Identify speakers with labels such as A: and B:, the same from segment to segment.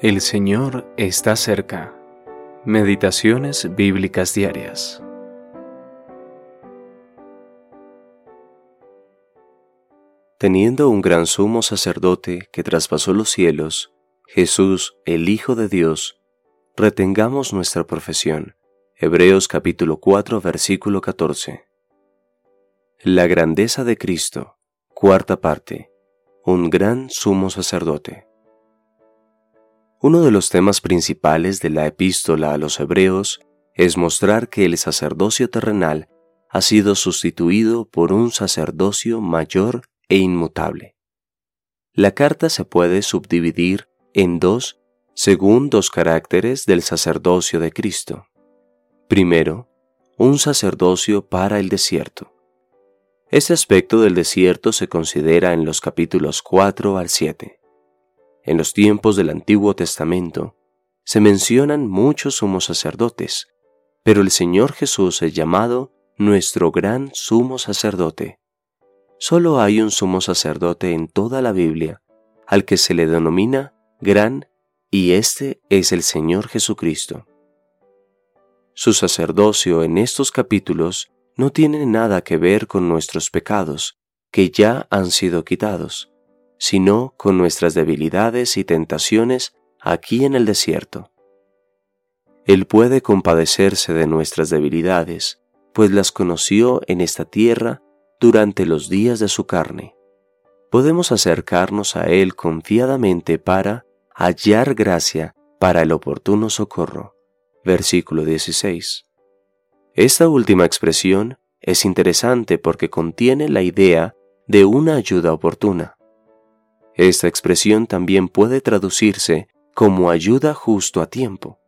A: El Señor está cerca. Meditaciones bíblicas diarias.
B: Teniendo un gran sumo sacerdote que traspasó los cielos, Jesús, el Hijo de Dios, retengamos nuestra profesión. Hebreos capítulo 4 versículo 14. La grandeza de Cristo, cuarta parte. Un gran sumo sacerdote. Uno de los temas principales de la epístola a los Hebreos es mostrar que el sacerdocio terrenal ha sido sustituido por un sacerdocio mayor e inmutable. La carta se puede subdividir en dos según dos caracteres del sacerdocio de Cristo. Primero, un sacerdocio para el desierto. Este aspecto del desierto se considera en los capítulos 4 al 7. En los tiempos del Antiguo Testamento se mencionan muchos sumos sacerdotes, pero el Señor Jesús es llamado nuestro gran sumo sacerdote. Solo hay un sumo sacerdote en toda la Biblia al que se le denomina gran y este es el Señor Jesucristo. Su sacerdocio en estos capítulos no tiene nada que ver con nuestros pecados, que ya han sido quitados sino con nuestras debilidades y tentaciones aquí en el desierto. Él puede compadecerse de nuestras debilidades, pues las conoció en esta tierra durante los días de su carne. Podemos acercarnos a Él confiadamente para hallar gracia para el oportuno socorro. Versículo 16. Esta última expresión es interesante porque contiene la idea de una ayuda oportuna. Esta expresión también puede traducirse como ayuda justo a tiempo.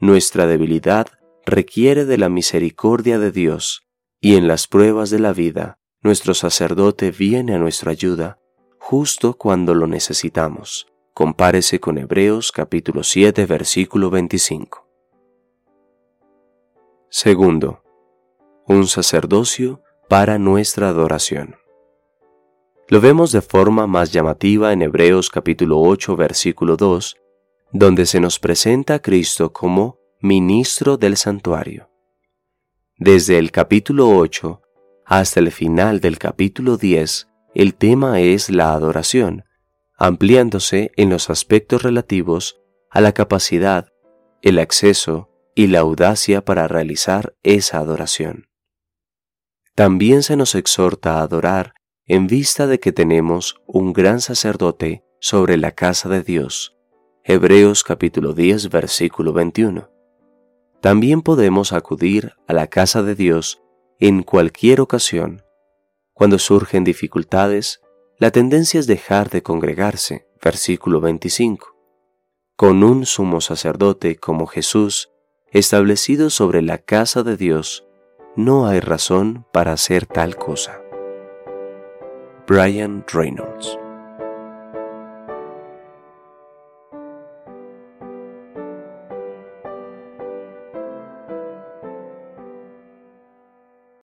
B: Nuestra debilidad requiere de la misericordia de Dios, y en las pruebas de la vida, nuestro sacerdote viene a nuestra ayuda justo cuando lo necesitamos. Compárese con Hebreos capítulo 7 versículo 25. Segundo, un sacerdocio para nuestra adoración. Lo vemos de forma más llamativa en Hebreos capítulo 8 versículo 2, donde se nos presenta a Cristo como ministro del santuario. Desde el capítulo 8 hasta el final del capítulo 10, el tema es la adoración, ampliándose en los aspectos relativos a la capacidad, el acceso y la audacia para realizar esa adoración. También se nos exhorta a adorar en vista de que tenemos un gran sacerdote sobre la casa de Dios. Hebreos capítulo 10 versículo 21. También podemos acudir a la casa de Dios en cualquier ocasión. Cuando surgen dificultades, la tendencia es dejar de congregarse. Versículo 25. Con un sumo sacerdote como Jesús, establecido sobre la casa de Dios, no hay razón para hacer tal cosa. Brian Reynolds.